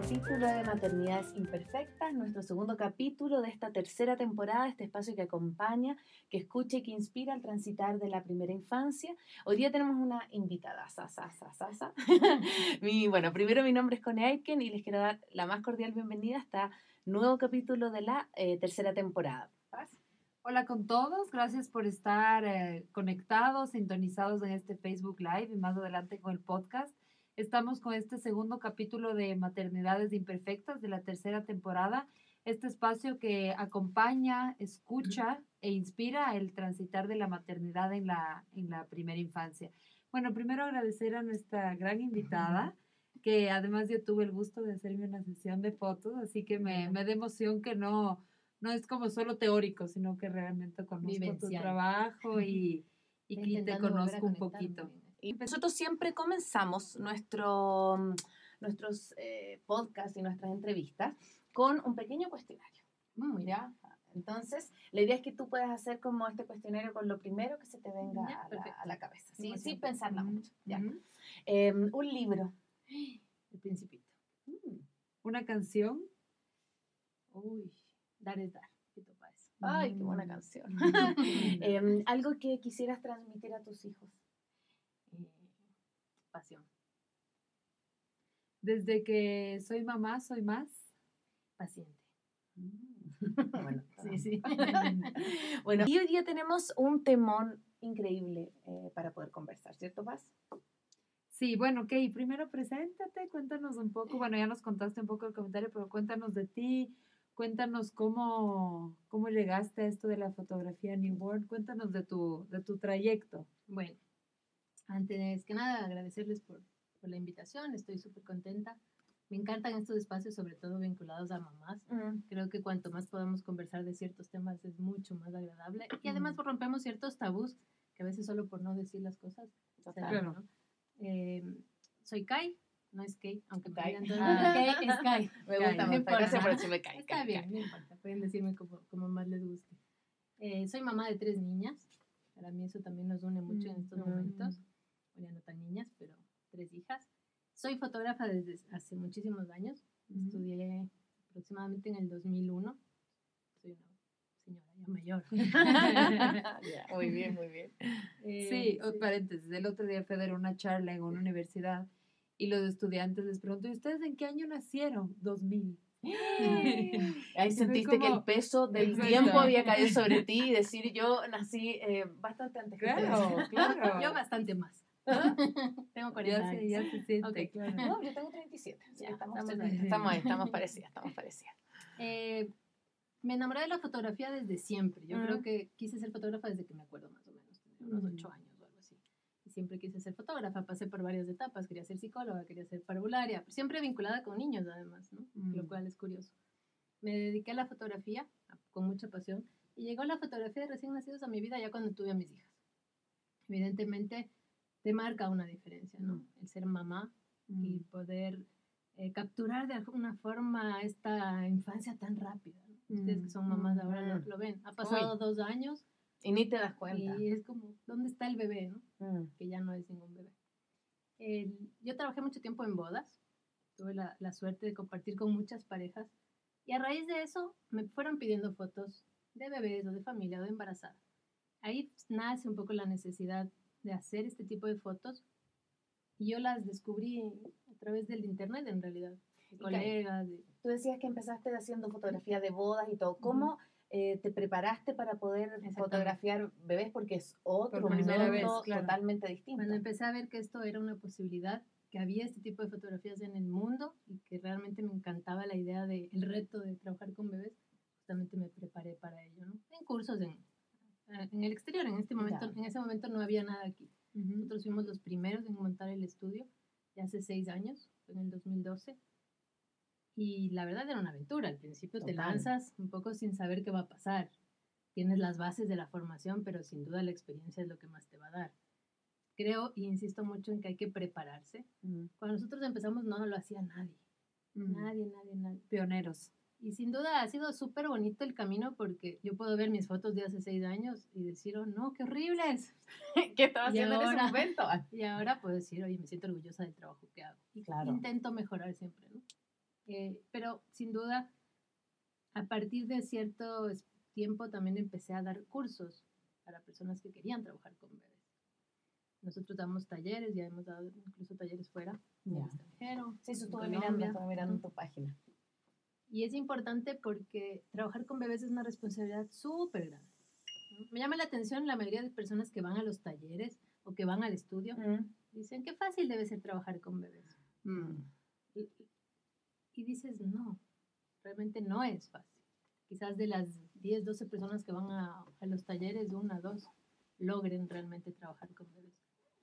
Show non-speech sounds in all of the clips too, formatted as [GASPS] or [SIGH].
capítulo de Maternidades Imperfectas, nuestro segundo capítulo de esta tercera temporada, este espacio que acompaña, que escucha y que inspira al transitar de la primera infancia. Hoy día tenemos una invitada, Sasa, Sasa, [LAUGHS] mi, bueno, primero mi nombre es Connie Aitken y les quiero dar la más cordial bienvenida a este nuevo capítulo de la eh, tercera temporada. Hola con todos, gracias por estar eh, conectados, sintonizados en este Facebook Live y más adelante con el podcast. Estamos con este segundo capítulo de Maternidades Imperfectas de la tercera temporada, este espacio que acompaña, escucha e inspira el transitar de la maternidad en la, en la primera infancia. Bueno, primero agradecer a nuestra gran invitada, que además yo tuve el gusto de hacerme una sesión de fotos, así que me, me da emoción que no no es como solo teórico, sino que realmente conozco tu trabajo y, y te conozco un poquito. Y nosotros siempre comenzamos nuestro, mm, nuestros eh, podcasts y nuestras entrevistas con un pequeño cuestionario. Mm, ¿ya? Entonces, la idea es que tú puedas hacer como este cuestionario con lo primero que se te venga a, la, cabeza, ¿sí? sin pensarla mucho. ¿ya? Em, un libro. [GASPS] El Principito. Mm. Una canción. Uy. Dar es dar. ¿Qué te parece? Ay, qué buena mm. canción. [LAUGHS] [LAUGHS] Em, algo que quisieras transmitir a tus hijos. Pasión. Desde que soy mamá, soy más paciente. Mm. [LAUGHS] bueno, [LAUGHS] sí, sí. [LAUGHS] bueno, y hoy día tenemos un temón increíble eh, para poder conversar, ¿cierto, Paz? Sí, bueno, ok, primero preséntate, cuéntanos un poco, bueno, ya nos contaste un poco el comentario, pero cuéntanos de ti, Cuéntanos cómo, cómo llegaste a esto de la fotografía newborn. Cuéntanos de tu, de tu trayecto. Bueno, antes que nada agradecerles por, por la invitación. Estoy súper contenta. Me encantan estos espacios, sobre todo vinculados a mamás. Creo que cuanto más podamos conversar de ciertos temas es mucho más agradable. Y además rompemos ciertos tabús que a veces solo por no decir las cosas. Claro. Eh, soy Kai, no es Kate, aunque me digan todo. [LAUGHS] Ah, es Kai. [LAUGHS] Me gusta, me gusta. por decirme Kai. Está bien, no importa. Pueden decirme como, como más les guste. Eh, soy mamá de tres niñas. Para mí eso también nos une mucho en estos mm. momentos. Bueno, no tan niñas, pero tres hijas. Soy fotógrafa desde hace muchísimos años. Mm. Estudié aproximadamente en el 2001. Soy una señora ya mayor. [LAUGHS] muy bien, muy bien. Eh, sí, sí, paréntesis. El otro día fui a dar una charla en una universidad y los estudiantes les pregunto, ¿y ustedes en qué año nacieron? 2000. Ahí sentiste que el peso del tiempo había caído sobre ti y decir yo nací eh, bastante antes claro, Claro, Yo bastante más. [LAUGHS] tengo 40 años. Ya se siente, claro. No, yo tengo 37. estamos, estamos, ahí, estamos [LAUGHS] parecidas, estamos parecidas. Eh, me enamoré de la fotografía desde siempre. Yo creo que quise ser fotógrafa desde que me acuerdo más o menos. Tenía unos 8 años siempre quise ser fotógrafa, pasé por varias etapas, quería ser psicóloga, quería ser parvularia, siempre vinculada con niños además, ¿no? Lo mm. cual es curioso. Me dediqué a la fotografía con mucha pasión y llegó la fotografía de recién nacidos a mi vida ya cuando tuve a mis hijas. Evidentemente te marca una diferencia, ¿no? Mm. El ser mamá y mm. poder eh, capturar de alguna forma esta infancia tan rápida. Ustedes que son mamás ahora lo, ven. Ha pasado dos años y ni te das cuenta. Y es como, ¿dónde está el bebé? ¿no? Mm. Que ya no es ningún bebé. yo trabajé mucho tiempo en bodas. Tuve la, la, suerte de compartir con muchas parejas. Y a raíz de eso me fueron pidiendo fotos de bebés o de familia o de embarazada. Ahí nace un poco la necesidad de hacer este tipo de fotos. Y yo las descubrí a través del internet en realidad. De colegas. Tú decías que empezaste haciendo fotografía de bodas y todo. ¿Cómo? Eh, te preparaste para poder fotografiar bebés porque es otro mundo totalmente distinto. Cuando empecé a ver que esto era una posibilidad, que había este tipo de fotografías en el mundo y que realmente me encantaba la idea del el reto de trabajar con bebés, justamente me preparé para ello, ¿no? En cursos en, en el exterior, en este momento, en ese momento no había nada aquí. Nosotros fuimos los primeros en montar el estudio, ya hace seis años, en el 2012 y la verdad era una aventura. Al principio te lanzas un poco sin saber qué va a pasar. Tienes las bases de la formación, pero sin duda la experiencia es lo que más te va a dar. Creo y insisto mucho en que hay que prepararse. Cuando nosotros empezamos no lo hacía nadie. Nadie, nadie, nadie. Pioneros. Y sin duda ha sido súper bonito el camino porque yo puedo ver mis fotos de hace seis años y decir, oh, no, qué horribles. [LAUGHS] ¿Qué estaba haciendo en ese momento? [LAUGHS] Y ahora puedo decir, oye, me siento orgullosa del trabajo que hago. Y claro. intento mejorar siempre, ¿no? Eh, pero sin duda, a partir de cierto tiempo también empecé a dar cursos para personas que querían trabajar con bebés. Nosotros damos talleres, ya hemos dado incluso talleres fuera, en extranjero. Sí, eso estuve mirando, estuve mirando tu página. Y es importante porque trabajar con bebés es una responsabilidad súper grande. Me llama la atención la mayoría de personas que van a los talleres o que van al estudio. Mm. Dicen, qué fácil debe ser trabajar con bebés. Mm. Y, y, dices, no, realmente no es fácil. Quizás de las 10, 12 personas que van a, a los talleres, una, dos, logren realmente trabajar con bebés.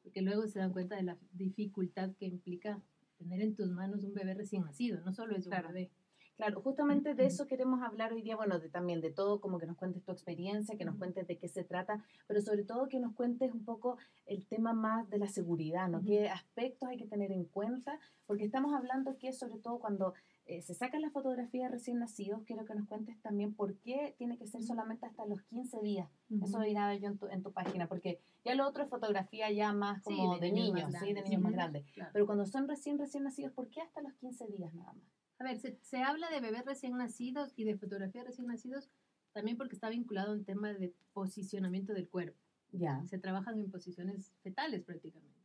Porque luego se dan cuenta de la dificultad que implica tener en tus manos un bebé recién nacido, no solo es un bebé Claro, justamente de eso queremos hablar hoy día, bueno, de, también de todo, como que nos cuentes tu experiencia, que nos cuentes de qué se trata, pero sobre todo que nos cuentes un poco el tema más de la seguridad, ¿no? ¿Qué aspectos hay que tener en cuenta? Porque estamos hablando que sobre todo cuando eh, se sacan las fotografías recién nacidos, quiero que nos cuentes también por qué tiene que ser solamente hasta los 15 días. Eso irá yo en tu, en tu página, porque ya lo otro es fotografía ya más como de, niños, ¿sí? de niños más grandes. Pero cuando son recién, recién nacidos, ¿por qué hasta los 15 días nada más? A ver, se, habla de bebés recién nacidos y de fotografía recién nacidos también porque está vinculado a un tema de posicionamiento del cuerpo. Ya. Se trabajan en posiciones fetales prácticamente,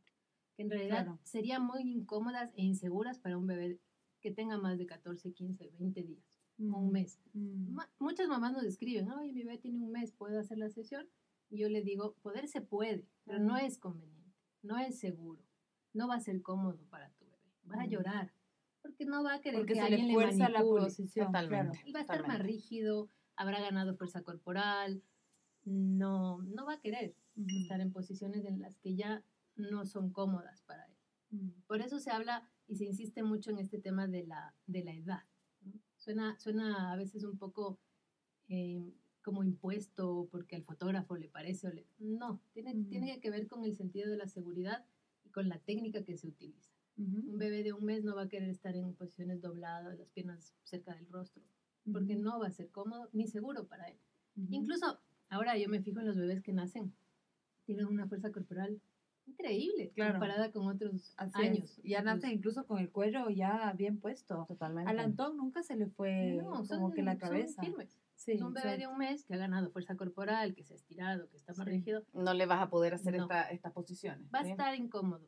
que en realidad serían muy incómodas e inseguras para un bebé que tenga más de 14, 15, 20 días o un mm, mes. Mm. muchas mamás nos escriben, oye, mi bebé tiene un mes, ¿puedo hacer la sesión? Y yo le digo, poder se puede, pero no es conveniente, no es seguro, no va a ser cómodo para tu bebé, va a llorar, porque no va a querer que alguien le, fuerza la posición. Totalmente. Él va a estar más rígido, habrá ganado fuerza corporal, no, no va a querer estar en posiciones en las que ya no son cómodas para él. Mm. Por eso se habla y se insiste mucho en este tema de la, de la edad. Suena, suena a veces un poco eh, como impuesto porque al fotógrafo le parece o le... No, tiene, tiene que ver con el sentido de la seguridad y con la técnica que se utiliza. Un bebé de un mes no va a querer estar en posiciones dobladas, las piernas cerca del rostro, porque no va a ser cómodo ni seguro para él. Incluso ahora yo me fijo en los bebés que nacen, tienen una fuerza corporal increíble comparada con otros años. Ya nace incluso con el cuello ya bien puesto. Totalmente. Al Antón nunca se le fue como que la cabeza. Son firmes. es un bebé de un mes que ha ganado fuerza corporal, que se ha estirado, que está más rígido. No le vas a poder hacer estas posiciones. Va a estar incómodo.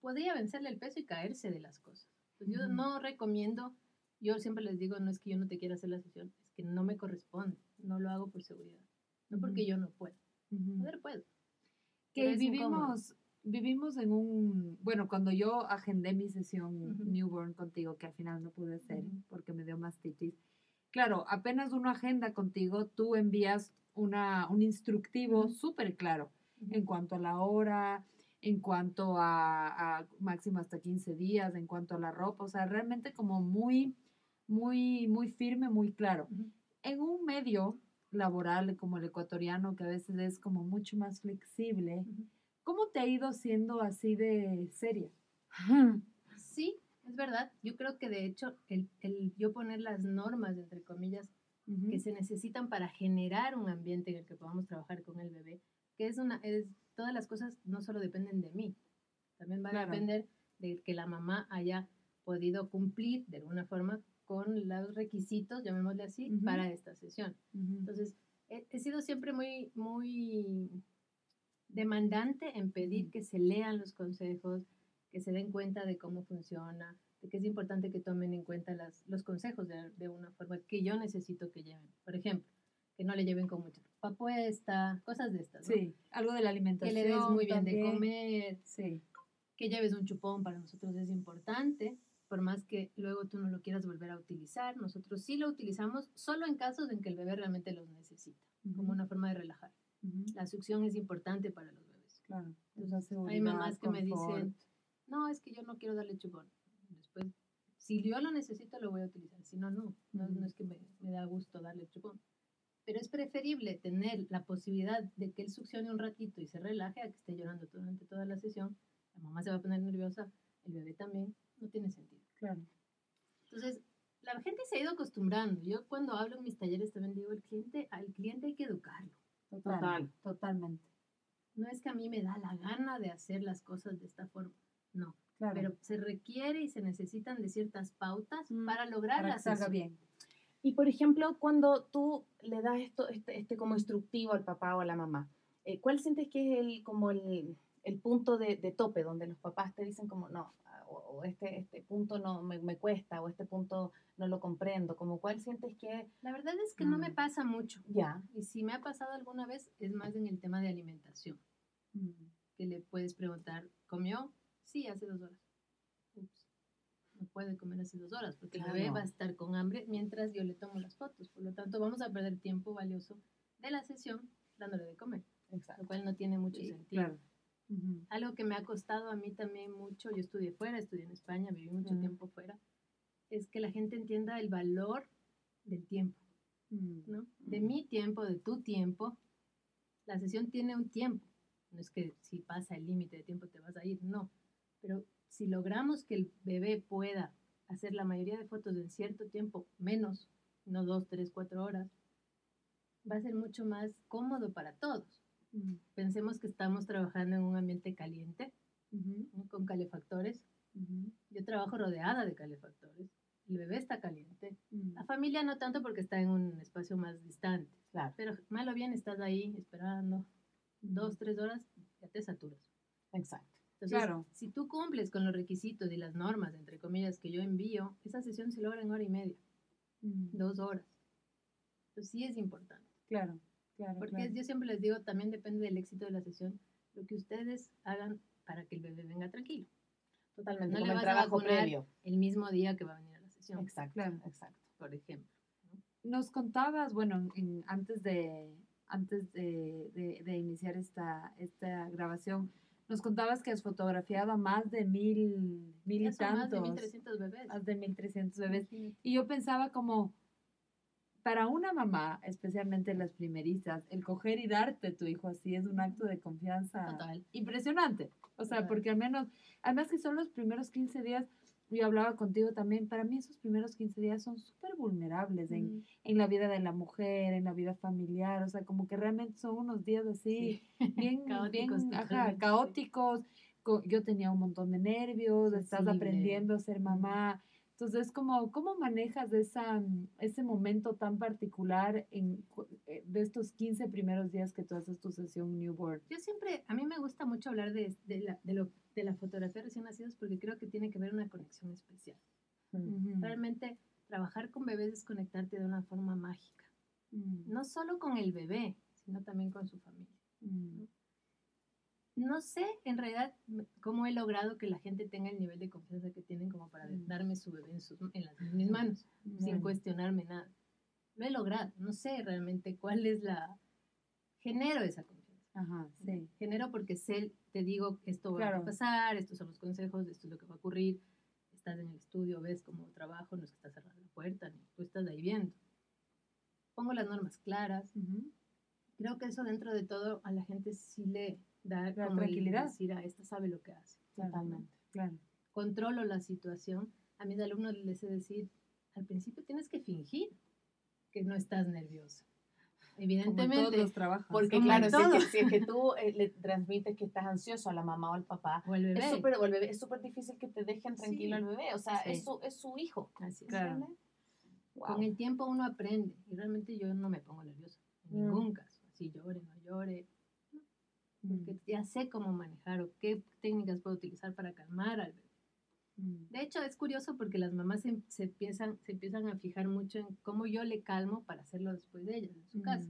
Podría vencerle el peso y caerse de las cosas. Pues yo no recomiendo, yo siempre les digo, no es que yo no te quiera hacer la sesión, es que no me corresponde, no lo hago por seguridad, no porque yo no puedo, poder puedo. Que vivimos, vivimos en un, bueno, cuando yo agendé mi sesión newborn contigo, que al final no pude hacer porque me dio mastitis, claro, apenas uno agenda contigo, tú envías una, un instructivo súper claro en cuanto a la hora, en cuanto a, máximo hasta 15 días, en cuanto a la ropa, o sea, realmente como muy, muy, muy firme, muy claro. En un medio laboral como el ecuatoriano, que a veces es como mucho más flexible, ¿cómo te ha ido siendo así de seria? [LAUGHS] Sí, es verdad. Yo creo que de hecho el, el yo poner las normas, entre comillas, que se necesitan para generar un ambiente en el que podamos trabajar con el bebé, que es una, es todas las cosas no solo dependen de mí, también va a depender de que la mamá haya podido cumplir de alguna forma con los requisitos, llamémosle así, para esta sesión. Entonces, he, sido siempre muy, muy demandante en pedir que se lean los consejos, que se den cuenta de cómo funciona, de que es importante que tomen en cuenta las, los consejos de, de una forma que yo necesito que lleven. Por ejemplo, que no le lleven con mucha ropa puesta, cosas de estas. Sí, algo de la alimentación. Que le des muy bien de comer. Sí. Que lleves un chupón para nosotros es importante, por más que luego tú no lo quieras volver a utilizar. Nosotros sí lo utilizamos solo en casos en que el bebé realmente los necesita, como una forma de relajar. La succión es importante para los bebés. Claro. hay mamás que me dicen, no, es que yo no quiero darle chupón. Después, si yo lo necesito, lo voy a utilizar. Si no, no. No, es que me, me da gusto darle chupón. Pero es preferible tener la posibilidad de que él succione un ratito y se relaje a que esté llorando durante toda la sesión. La mamá se va a poner nerviosa, el bebé también. No tiene sentido. Claro. Entonces, la gente se ha ido acostumbrando. Yo cuando hablo en mis talleres también digo, el cliente, al cliente hay que educarlo. Total, totalmente. No es que a mí me da la gana de hacer las cosas de esta forma, no. Pero se requiere y se necesitan de ciertas pautas Mm, para lograr Para que salga bien. Y por ejemplo, cuando tú le das esto, este, este como instructivo al papá o a la mamá, eh, ¿cuál sientes que es el, como el, el punto de, de tope donde los papás te dicen como no, o, o este, este punto no me, me cuesta, o este punto no lo comprendo? Como cuál sientes que La verdad es que no me Mm. pasa mucho. ya, Y si me ha pasado alguna vez, es más en el tema de alimentación. Mm. Que le puedes preguntar, ¿comió? Sí, hace dos horas. Puede comer hace dos horas porque el bebé Claro. va a estar con hambre mientras yo le tomo las fotos. Por lo tanto, vamos a perder tiempo valioso de la sesión dándole de comer, exacto. lo cual no tiene mucho Sí, sentido. claro. Ujú. Algo que me ha costado a mí también mucho, yo estudié fuera, estudié en España, viví mucho Mm. tiempo fuera, es que la gente entienda el valor del tiempo. Mm. ¿no? De mi tiempo, de tu tiempo, la sesión tiene un tiempo. No es que si pasa el límite de tiempo te vas a ir, no. Pero si logramos que el bebé pueda hacer la mayoría de fotos en cierto tiempo, menos, no dos, tres, cuatro horas, va a ser mucho más cómodo para todos. Pensemos que estamos trabajando en un ambiente caliente, con calefactores. Yo trabajo rodeada de calefactores. El bebé está caliente. La familia no tanto porque está en un espacio más distante. Claro, Pero mal o bien estás ahí esperando dos, tres horas, ya te saturas. exacto. Entonces, Claro. si tú cumples con los requisitos y las normas, entre comillas, que yo envío, esa sesión se logra en hora y media, Mm. dos horas. Entonces sí es importante. Claro, claro. Porque claro. yo siempre les digo, también depende del éxito de la sesión, lo que ustedes hagan para que el bebé venga tranquilo. Totalmente, No le vas a trabajo vacunar. previo. El mismo día que va a venir a la sesión, Exacto, Claro. exacto. por ejemplo. Nos contabas, bueno, en- antes de antes de, de- de iniciar esta, esta grabación, nos contabas que has fotografiado a más de mil, mil y son más de tantos, 1.300 bebés. más de 1300 bebés. Y yo pensaba como, para una mamá, especialmente las primerizas, el coger y darte tu hijo así es un acto de confianza Total. impresionante. O sea, Total. porque al menos, además que son los primeros 15 días, yo hablaba contigo también, para mí esos primeros 15 días son súper vulnerables en, Mm. en la vida de la mujer, en la vida familiar, o sea, como que realmente son unos días así, [LAUGHS] bien, Caóticos bien, ajá, sí. caóticos. Co- Yo tenía un montón de nervios, estás aprendiendo a ser mamá. Entonces, ¿cómo, cómo manejas esa, mm, ese momento tan particular en, eh, de estos 15 primeros días que tú haces tu sesión newborn? Yo siempre, a mí me gusta mucho hablar de, de, la, de, lo, de la fotografía de recién nacidos porque creo que tiene que ver una conexión especial. Mm. Realmente trabajar con bebés es conectarte de una forma mágica. Mm, No solo con el bebé, sino también con su familia. mm, No sé en realidad cómo he logrado que la gente tenga el nivel de confianza que tienen como para Mm. darme su bebé en, sus, en, las- en mis manos, sin cuestionarme nada. Lo he logrado. No sé realmente cuál es la... Genero esa confianza. Ajá, sí. Genero porque sé, te digo, esto va Claro. a pasar, estos son los consejos, esto es lo que va a ocurrir. Estás en el estudio, ves cómo trabajo, no es que estás cerrando la puerta, ni tú estás ahí viendo. Pongo las normas claras. Ujú. Creo que eso dentro de todo a la gente sí le da Da como tranquilidad. decir, ah, esta sabe lo que hace. Claro, Totalmente. Claro. Controlo la situación. A mis alumnos les he decir, al principio tienes que fingir que no estás nervioso. Como en todos Evidentemente, los trabajos. Porque Como claro, si es, que, si es que tú eh, le transmites que estás ansioso a la mamá o al papá, o el bebé. es súper es súper difícil que te dejen tranquilo Sí. al bebé. O sea, Sí. es, su, es su hijo. Así es. Claro. ¿entiendes? Wow. Con el tiempo uno aprende y realmente yo no me pongo nerviosa en Mm. ningún caso. Si llore, no llore, porque ya sé cómo manejar o qué técnicas puedo utilizar para calmar al bebé. Mm. De hecho, es curioso porque las mamás se, se, piensan, se empiezan a fijar mucho en cómo yo le calmo para hacerlo después de ellas, en su casa.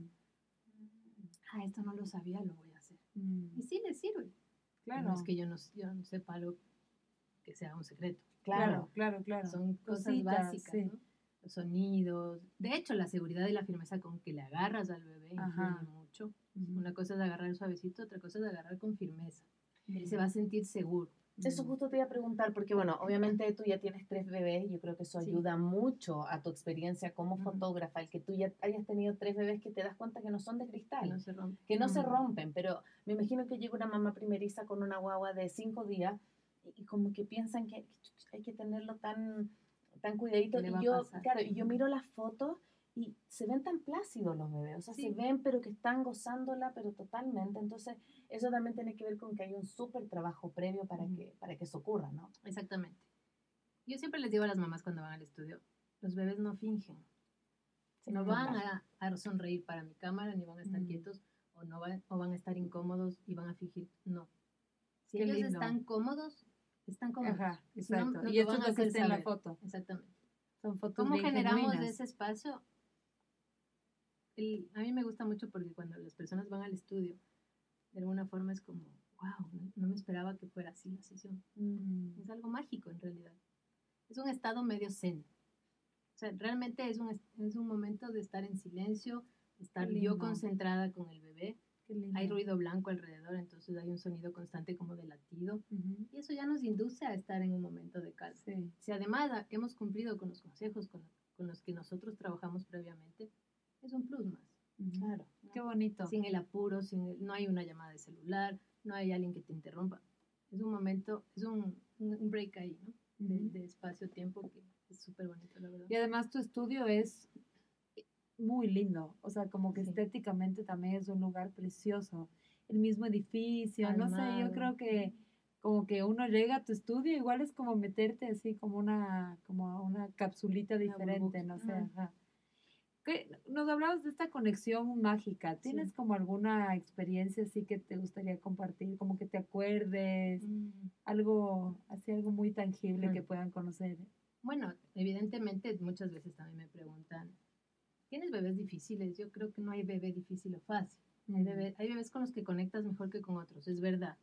Ah, esto no lo sabía, lo voy a hacer. Mm. Y sí les sirve. Claro. No es que yo no, yo no sepa algo que sea un secreto. Claro. claro, claro. Son cosas Cositas, básicas, sí. ¿no? Los sonidos. De hecho, la seguridad y la firmeza con que le agarras al bebé influye mucho. Una cosa es agarrar suavecito, otra cosa es agarrar con firmeza. Él Mm. se va a sentir seguro. Eso justo te iba a preguntar, porque bueno, obviamente tú ya tienes tres bebés, yo creo que eso Sí. ayuda mucho a tu experiencia como fotógrafa, el que tú ya hayas tenido tres bebés que te das cuenta que no son de cristal, no se rompe. que no se rompen, pero me imagino que llega una mamá primeriza con una guagua de cinco días y, y como que piensan que hay que tenerlo tan tan Y a yo, claro, y yo miro las fotos y se ven tan plácidos los bebés, o sea, Sí. se ven pero que están gozándola, pero totalmente. Entonces, eso también tiene que ver con que hay un súper trabajo previo para, que, para que eso ocurra, ¿no? Exactamente. Yo siempre les digo a las mamás cuando van al estudio, los bebés no fingen. Sí, no van a, a sonreír para mi cámara, ni van a estar Mm. quietos, o, no van, o van a estar incómodos y van a fingir. No. Si Qué ellos lindo. están cómodos, están cómodos. Ajá, exacto. no y esto es lo que está en la foto. Exactamente. Son fotos ¿Cómo generamos genuinas. ese espacio? El- a mí me gusta mucho porque cuando las personas van al estudio, de alguna forma es como, wow, no, no me esperaba que fuera así la sesión. Mm. Es algo mágico en realidad. Es un estado medio zen. O sea, realmente es un, es un momento de estar en silencio, estar yo concentrada con el bebé. Hay ruido blanco alrededor, entonces hay un sonido constante como de latido. Ujú. Y eso ya nos induce a estar en un momento de calma. Sí. Si además hemos cumplido con los consejos con, con los que nosotros trabajamos previamente, es un plus más. Claro. Qué bonito. Sin el apuro, sin el- no hay una llamada de celular, no hay alguien que te interrumpa. Es un momento, es un, un break ahí, ¿no? De, espacio-tiempo que es súper bonito, la verdad. Y además tu estudio es muy lindo, o sea, como que Sí. estéticamente también es un lugar precioso. El mismo edificio, no sé, yo creo que como que uno llega a tu estudio, igual es como meterte así como una, como una capsulita Una diferente, no sé. ajá. ¿Qué- Nos hablabas de esta conexión mágica. ¿Tienes Sí. como alguna experiencia así que te gustaría compartir? Como que te acuerdes, Mm. algo, así algo muy tangible Mm. que puedan conocer. Bueno, evidentemente muchas veces también me preguntan, ¿tienes bebés difíciles? Yo creo que no hay bebé difícil o fácil. Hay, bebé- hay bebés con los que conectas mejor que con otros, es verdad.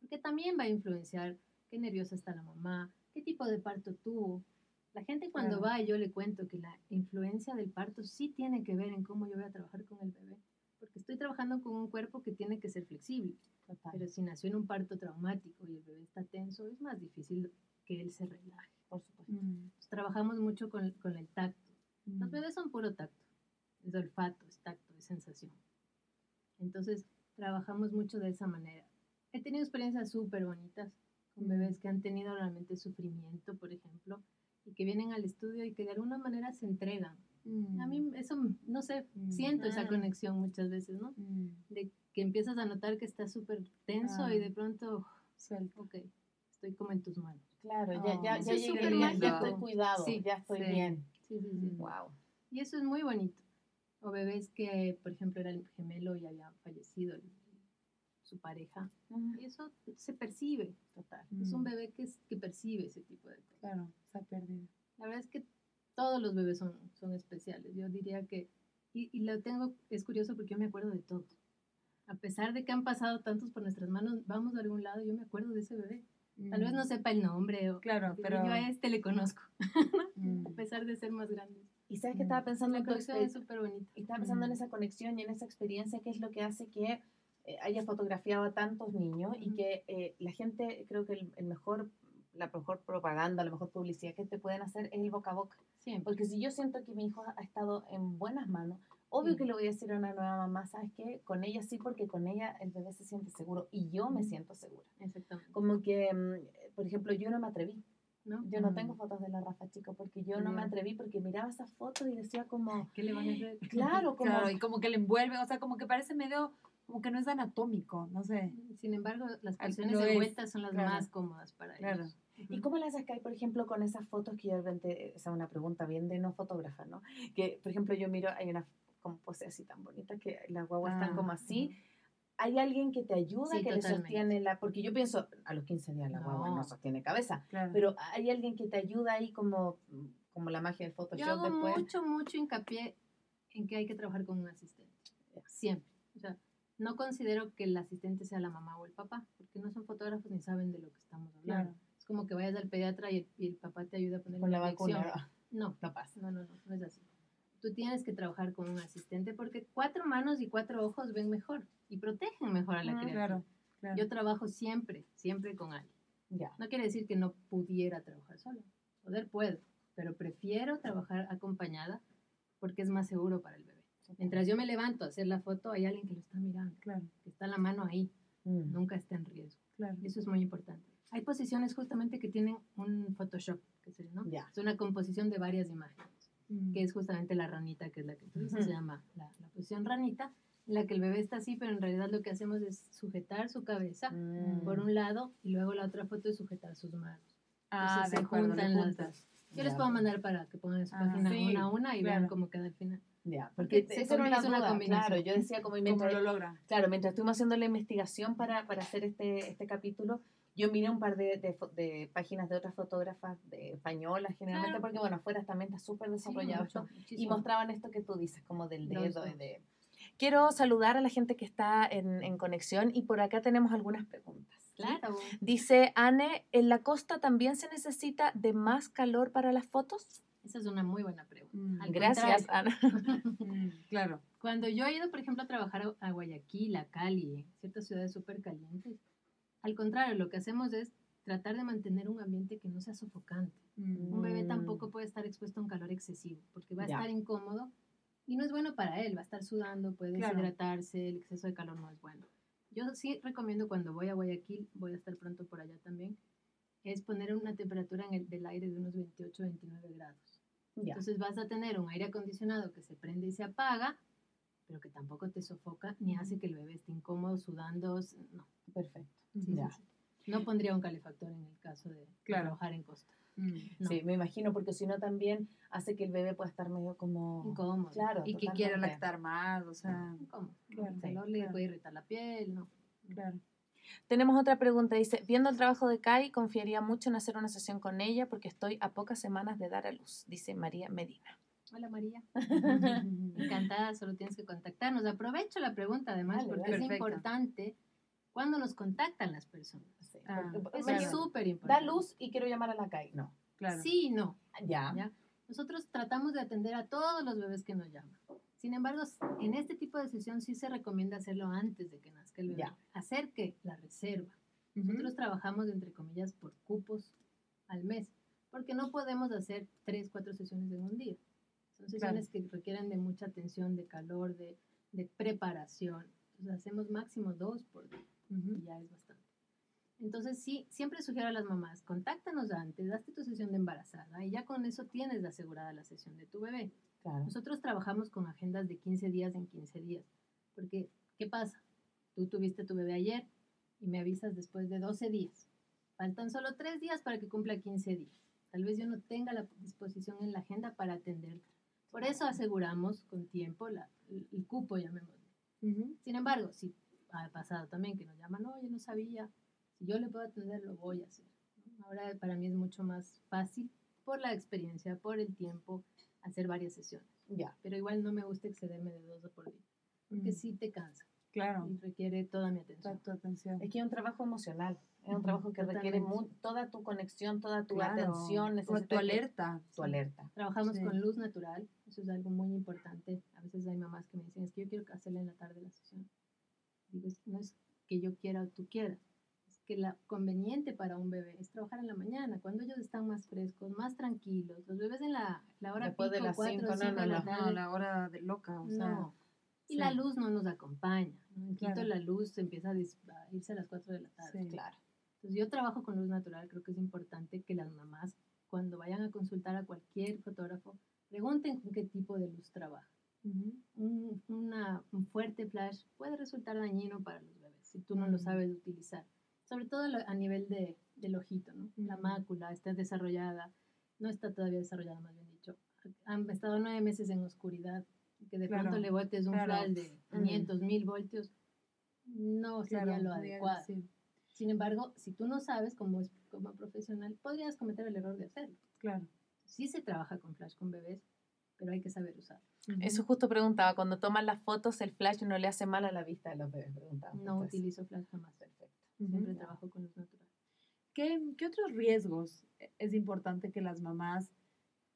Porque también va a influenciar qué nerviosa está la mamá, qué tipo de parto tuvo. La gente cuando Claro. va, yo le cuento que la influencia del parto sí tiene que ver en cómo yo voy a trabajar con el bebé. Porque estoy trabajando con un cuerpo que tiene que ser flexible. Total. Pero si nació en un parto traumático y el bebé está tenso, es más difícil que él se relaje. por supuesto. Mm, Entonces, trabajamos mucho con, con el tacto. Los mm. bebés son puro tacto. Es olfato, es tacto, es sensación. Entonces, trabajamos mucho de esa manera. He tenido experiencias súper bonitas con Mm. bebés que han tenido realmente sufrimiento, por ejemplo, y que vienen al estudio y que de alguna manera se entregan. Mm. A mí eso, no sé, Mm. siento esa Ah. conexión muchas veces, ¿no? Mm, De que empiezas a notar que estás súper tenso y Ah. de pronto, suelto. ok, estoy como en tus manos. Claro, ya, Oh, ya, ya es llegué bien, ya estoy cuidado, Sí, ya estoy sí. bien. Sí, sí, sí. Mm. Wow. Y eso es muy bonito. O bebés que, por ejemplo, era el gemelo y había fallecido el- su pareja. Y eso se percibe. Total. Es un Mm, bebé que, es- que percibe ese tipo de cosas. Claro, se ha perdido. La verdad es que todos los bebés son, son especiales. Yo diría que, y, y lo tengo, es curioso porque yo me acuerdo de todo. A pesar de que han pasado tantos por nuestras manos, vamos a algún lado, yo me acuerdo de ese bebé. Tal vez no Mm, sepa el nombre, o, Claro, pero... yo a este le conozco, [LAUGHS] mm, a pesar de ser más grande. Y sabes que Mm. estaba pensando La en conexión es exper- súper bonita. y estaba pensando en Mm. esa conexión y en esa experiencia que es lo que hace que eh, haya fotografiado a tantos niños y Ujú. que eh, la gente, creo que el, el mejor, la mejor propaganda, la mejor publicidad que te pueden hacer es el boca a boca. Siempre. Porque si yo siento que mi hijo ha estado en buenas manos, obvio Sí. que le voy a decir a una nueva mamá, ¿sabes qué? Con ella sí, porque con ella el bebé se siente seguro y yo me siento segura. Exactamente. Como que, mm, por ejemplo, yo no me atreví. ¿no? Yo no Mm. tengo fotos de la Rafa, chico, porque yo no me atreví porque miraba esas fotos y decía como, ¿Qué le van a hacer? claro, [LAUGHS] como... Claro, y como que le envuelve, o sea, como que parece medio, como que no es anatómico, no sé. Sin embargo, las Ah, posiciones lo de es, vuelta son las claro. más cómodas para Claro. ellos. ¿Y cómo las sacáis, por ejemplo, con esas fotos que yo de repente, esa es una pregunta bien de no fotógrafa, ¿no? Que, por ejemplo, yo miro, hay una como pose así tan bonita que las guaguas están como Ah, así. ¿Hay alguien que te ayuda, Sí, que le totalmente. sostiene la...? Porque yo pienso, a los 15 días la guagua No. no sostiene cabeza, Claro. pero hay alguien que te ayuda ahí como, como la magia del Yo Photoshop hago después. mucho, mucho hincapié en que hay que trabajar con un asistente. Ya. Siempre. No considero que el asistente sea la mamá o el papá, porque no son fotógrafos ni saben de lo que estamos hablando. Claro. Es como que vayas al pediatra y el, y el papá te ayuda a poner Con la inyección. vacuna. No, No pasa. no, no, no, no es así. Tú tienes que trabajar con un asistente porque cuatro manos y cuatro ojos ven mejor y protegen mejor a la Ah, criatura. Claro, claro. Yo trabajo siempre, siempre con alguien. Ya. No quiere decir que no pudiera trabajar sola. Poder puedo, pero prefiero trabajar acompañada porque es más seguro para el bebé. Mientras yo me levanto a hacer la foto, hay alguien que lo está mirando, Claro, que está la mano ahí, Mm. nunca está en riesgo. claro. Eso es muy importante. Hay posiciones justamente que tienen un Photoshop sé yo, ¿no? Ya. Es una composición de varias imágenes, Mm. que es justamente la ranita, que es la que tú dices, Ujú. se llama la, la posición ranita, en la que el bebé está así, pero en realidad lo que hacemos es sujetar su cabeza Mm. por un lado y luego la otra foto es sujetar sus manos. Ah, Entonces se acuerdo, juntan las dos. Yo les Ya. puedo mandar para que pongan en su Ajá. página Sí, una a una y claro. vean cómo queda al final. Ya, Porque era una combina- es una duda, combinación. claro, yo decía como ¿Cómo mientras, lo logra? claro, mientras estuvimos haciendo la investigación para, para hacer este, este capítulo, yo miré un par de, de, de páginas de otras fotógrafas de españolas generalmente, Claro. porque bueno, afuera también está súper desarrollado Sí, esto, y mostraban esto que tú dices, como del dedo dos. de... Quiero saludar a la gente que está en, en conexión y por acá tenemos algunas preguntas. Claro. Dice Anne, ¿en la costa también se necesita de más calor para las fotos? Esa es una muy buena pregunta. Mm. Gracias, Ana. [LAUGHS] Mm, claro. Cuando yo he ido, por ejemplo, a trabajar a- Guayaquil, a Cali, ciertas ciudades súper calientes, al contrario, lo que hacemos es tratar de mantener un ambiente que no sea sofocante. Mm. Un bebé Mm. tampoco puede estar expuesto a un calor excesivo, porque va a Ya. estar incómodo y no es bueno para él, va a estar sudando, puede Claro. deshidratarse, el exceso de calor no es bueno. Yo sí recomiendo cuando voy a Guayaquil, voy a estar pronto por allá también, es poner una temperatura en el, del aire de unos 28, 29 grados. Ya, Entonces vas a tener un aire acondicionado que se prende y se apaga, pero que tampoco te sofoca ni hace que el bebé esté incómodo, sudando. No, perfecto. sí, sí, Ya. sí. no pondría un calefactor en el caso de, Claro. trabajar en costa. Mm. No, Sí, me imagino, porque si no también hace que el bebé pueda estar medio como... incómodo. Claro, Y que quiera lactar más, o sea, Incómodo. Claro, el calor sí, le claro. puede irritar la piel, no. claro. Tenemos otra pregunta, dice, viendo el trabajo de Kai, confiaría mucho en hacer una sesión con ella porque estoy a pocas semanas de dar a luz, dice María Medina. Hola María, [LAUGHS] encantada, solo tienes que contactarnos. Aprovecho la pregunta además porque es Perfecto. importante cuando nos contactan las personas. Sí, Ah, es súper da importante. luz y quiero llamar a la Kai. No. Claro. Sí y no. Ya. ¿ya? Nosotros tratamos de atender a todos los bebés que nos llaman. Sin embargo, en este tipo de sesión sí se recomienda hacerlo antes de que nazca el bebé. Ya. Hacer que la reserva. Ujú. Nosotros trabajamos, entre comillas, por cupos al mes, porque no podemos hacer tres, cuatro sesiones en un día. Son sesiones que requieren de mucha atención, de calor, de, de preparación. Entonces hacemos máximo dos por día Ujú. y ya es bastante. Entonces, sí, siempre sugiero a las mamás, contáctanos antes, hazte tu sesión de embarazada y ya con eso tienes asegurada la sesión de tu bebé. Claro. Nosotros trabajamos con agendas de 15 días en 15 días, porque, ¿qué pasa? Tú tuviste tu bebé ayer y me avisas después de 12 días. Faltan solo 3 días para que cumpla 15 días. Tal vez yo no tenga la disposición en la agenda para atenderte. Por eso aseguramos con tiempo la- el, el cupo, llamémoslo. Ujú. Sin embargo, si ha pasado también que nos llaman, no, yo no sabía, si yo le puedo atender, lo voy a hacer. Ahora para mí es mucho más fácil por la experiencia, por el tiempo, hacer varias sesiones. Ya. Pero igual no me gusta excederme de dos por día, porque Mm. sí te cansa Claro. y requiere toda mi atención. Toda tu atención. Es que es un trabajo emocional. Es un trabajo que requiere totalmente. mu- toda tu conexión, toda tu Claro. atención. Tu que- alerta. Tu alerta. Trabajamos Sí. con luz natural, eso es algo muy importante. A veces hay mamás que me dicen, es que yo quiero hacerla en la tarde la sesión. Digo, "Es- no es que yo quiera o tú quieras, que la conveniente para un bebé es trabajar en la mañana, cuando ellos están más frescos, más tranquilos. Los bebés en la, la hora Después de pico, las cuatro cinco, o no, no, de la no. la hora de loca, o sea. Y sí. la luz no nos acompaña. En Quito Claro. la luz empieza a, a irse a las 4 de la tarde. Sí. Claro. Entonces yo trabajo con luz natural, creo que es importante que las mamás cuando vayan a consultar a cualquier fotógrafo pregunten con qué tipo de luz trabaja. Ujú. Un, una- un fuerte flash puede resultar dañino para los bebés si tú no lo Mm. sabes utilizar, sobre todo lo- a nivel de, del ojito, ¿no? La mácula está desarrollada, no está todavía desarrollada, más bien dicho. Han estado nueve meses en oscuridad, que de Claro, pronto le botes un claro. flash de 500, 1000 voltios, no sería Claro, lo adecuado. sí, Sin embargo, si tú no sabes como, es- como profesional, podrías cometer el error de hacerlo. claro. Sí se trabaja con flash con bebés, pero hay que saber usarlo. Ujú. Eso justo preguntaba, cuando toman las fotos, el flash no le hace mal a la vista de los bebés, preguntaba. No Entonces, utilizo flash jamás. Perfecto. Ujú. Siempre trabajo con luz natural. ¿Qué, qué otros riesgos es importante que las mamás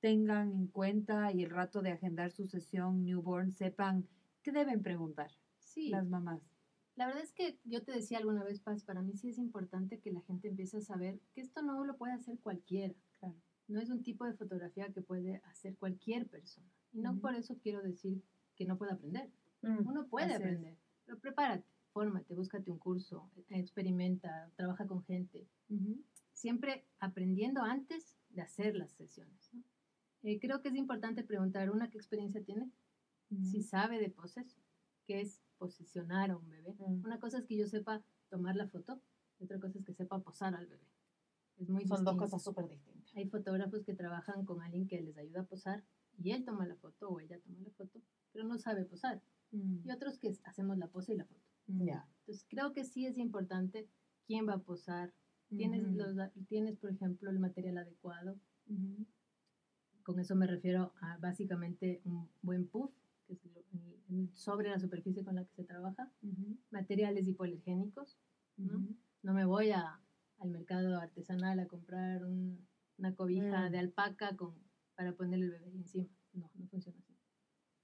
tengan en cuenta y el rato de agendar su sesión newborn sepan qué deben preguntar Sí, las mamás? la verdad es que yo te decía alguna vez, Paz, para mí sí es importante que la gente empiece a saber que esto no lo puede hacer cualquiera. Claro. No es un tipo de fotografía que puede hacer cualquier persona. Y no Ujú. por eso quiero decir que no puede aprender. Mm, Uno puede Así es. aprender, pero prepárate, fórmate, búscate un curso, e- experimenta, trabaja con gente. Siempre aprendiendo antes de hacer las sesiones. ¿no? Eh, creo que es importante preguntar, una, ¿qué experiencia tiene? Si sabe de poses, qué es posicionar a un bebé. Una cosa es que yo sepa tomar la foto, y otra cosa es que sepa posar al bebé. Es muy Son dos cosas súper distintas. Hay fotógrafos que trabajan con alguien que les ayuda a posar y él toma la foto o ella toma la foto, pero no sabe posar. Y otros que hacemos la pose y la foto. Ya. Entonces creo que sí es importante quién va a posar. Tienes, Ujú. los, tienes por ejemplo, el material adecuado. Ujú. Con eso me refiero a básicamente un buen puff, que es sobre la superficie con la que se trabaja. Ujú. Materiales hipoalergénicos. ¿no? No me voy a, al mercado artesanal a comprar un- una cobija Mm. de alpaca con, para ponerle el bebé encima. No, no funciona así.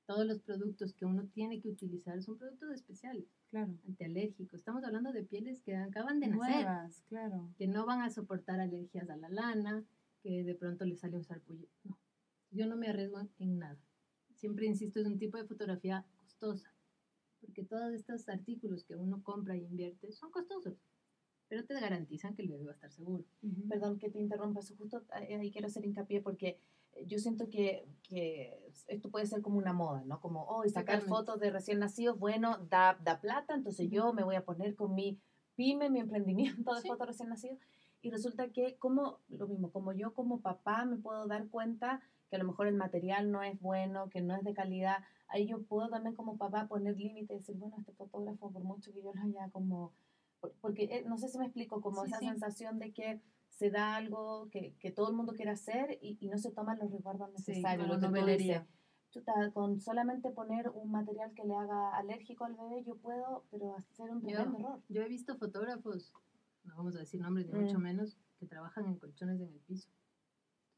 Todos los productos que uno tiene que utilizar son productos especiales, Claro. antialérgicos. Estamos hablando de pieles que acaban de nacer, Nuevas, claro. que no van a soportar alergias a la lana, que de pronto le sale un sarpullido. No, yo no me arriesgo en nada. Siempre insisto, es un tipo de fotografía costosa, porque todos estos artículos que uno compra y invierte son costosos, pero te garantizan que el bebé va a estar seguro. Ujú. Perdón que te interrumpa, justo ahí ahí quiero hacer hincapié porque yo siento que, que esto puede ser como una moda, ¿no? Como, oh, sacar Totalmente. fotos de recién nacidos, bueno, da, da plata, entonces yo me voy a poner con mi pyme, mi emprendimiento de Sí. fotos recién nacidos. Y resulta que, como lo mismo, como yo como papá me puedo dar cuenta que a lo mejor el material no es bueno, que no es de calidad, ahí yo puedo también como papá poner límites y decir, bueno, este fotógrafo, por mucho que yo lo haya como... por- Porque eh, no sé si me explico, como Sí, esa sí. sensación de que se da algo que, que todo el mundo quiere hacer y, y no se toman los resguardos Sí, necesarios. como lo que. Chuta, con solamente poner un material que le haga alérgico al bebé, yo puedo, pero hacer un tremendo error. Yo he visto fotógrafos, no vamos a decir nombres ni Mm. mucho menos, que trabajan en colchones en el piso.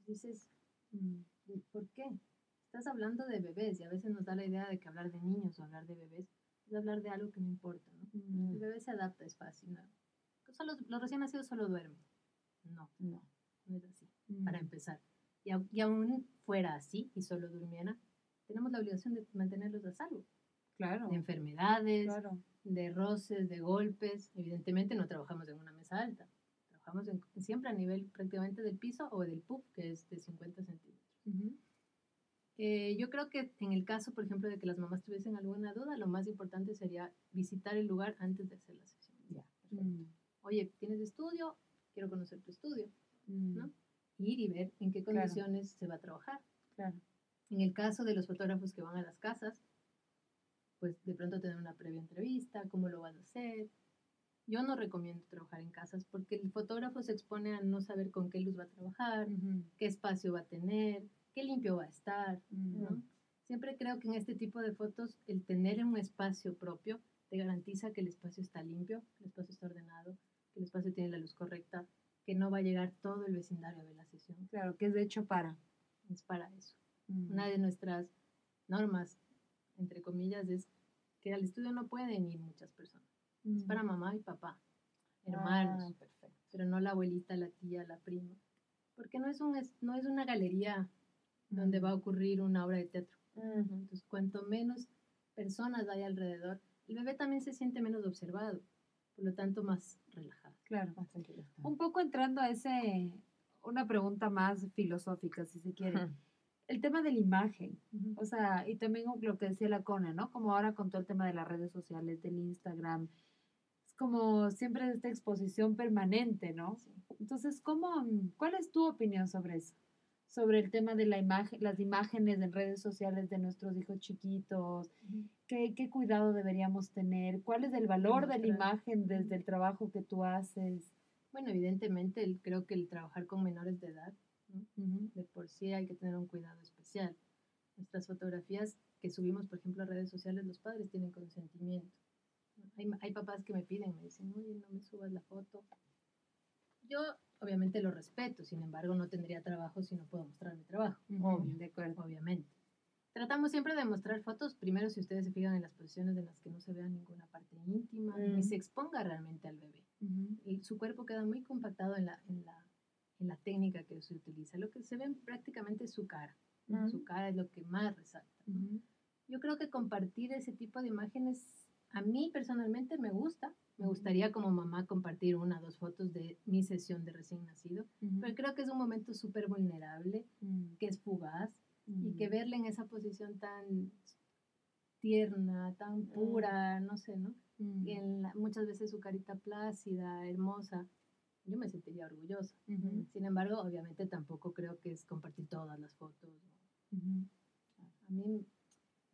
Dices, Mm. ¿Y ¿Por qué? Estás hablando de bebés y a veces nos da la idea de que hablar de niños o hablar de bebés es hablar de algo que no importa, ¿no? Mm. El bebé se adapta, es fácil, ¿no? Solo, los recién nacidos solo duermen. No, No. no es así, Mm. para empezar. Y, aún fuera así y solo durmiera, tenemos la obligación de mantenerlos a salvo. Claro. De enfermedades, Claro. de roces, de golpes. Evidentemente no trabajamos en una mesa alta. Trabajamos en- siempre a nivel prácticamente del piso o del puff, que es de 50 centímetros. Eh, yo creo que en el caso, por ejemplo, de que las mamás tuviesen alguna duda, lo más importante sería visitar el lugar antes de hacer la sesión. Ya. Mm. Oye, ¿tienes estudio? Quiero conocer tu estudio. Mm. ¿no? Ir y ver en qué Claro. condiciones se va a trabajar. Claro. En el caso de los fotógrafos que van a las casas, pues de pronto tener una previa entrevista, cómo lo vas a hacer. Yo no recomiendo trabajar en casas porque el fotógrafo se expone a no saber con qué luz va a trabajar, Ujú. qué espacio va a tener, qué limpio va a estar. Mm. ¿no? Siempre creo que en este tipo de fotos el tener un espacio propio te garantiza que el espacio está limpio, que el espacio está ordenado, el espacio tiene la luz correcta, que no va a llegar todo el vecindario a ver la sesión. Claro, que es de hecho para. Es para eso. Mm. Una de nuestras normas, entre comillas, es que al estudio no pueden ir muchas personas. Es Mm. para mamá y papá, hermanos, Ah, perfecto. pero no la abuelita, la tía, la prima. Porque no es, un, es- no es una galería donde Mm. va a ocurrir una obra de teatro. Entonces, cuanto menos personas hay alrededor, el bebé también se siente menos observado, por lo tanto más relajado. Claro. Más tranquilo. Un poco entrando a ese, una pregunta más filosófica, si se quiere. El tema de la imagen, o sea, y también lo que decía la Cone, ¿no? Como ahora con todo el tema de las redes sociales, del Instagram, es como siempre esta exposición permanente, ¿no? Entonces, ¿cómo, ¿cuál es tu opinión sobre eso? Sobre el tema de la imagen, las imágenes en redes sociales de nuestros hijos chiquitos, ¿qué, qué cuidado deberíamos tener? ¿Cuál es el valor de la imagen desde el trabajo que tú haces? Bueno, evidentemente el- creo que el trabajar con menores de edad, ¿no? De por sí hay que tener un cuidado especial. Nuestras fotografías que subimos, por ejemplo, a redes sociales, los padres tienen consentimiento. Hay, hay papás que me piden, me dicen, oye, no me subas la foto. Yo obviamente lo respeto, sin embargo, no tendría trabajo si no puedo mostrar mi trabajo, Obvio, de acuerdo. obviamente. Tratamos siempre de mostrar fotos, primero si ustedes se fijan en las posiciones en las que no se vea ninguna parte íntima, ni Mm. se exponga realmente al bebé y su cuerpo queda muy compactado en la, en la, en la técnica que se utiliza. Lo que se ve prácticamente es su cara. Su cara es lo que más resalta. Yo creo que compartir ese tipo de imágenes a mí personalmente me gusta, me gustaría como mamá compartir una o dos fotos de mi sesión de recién nacido, pero creo que es un momento súper vulnerable, Mm, que es fugaz y que verle en esa posición tan tierna, tan pura, no sé, ¿no? mm, Y en la- muchas veces su carita plácida, hermosa, yo me sentiría orgullosa. Sin embargo, obviamente tampoco creo que es compartir todas las fotos. A mí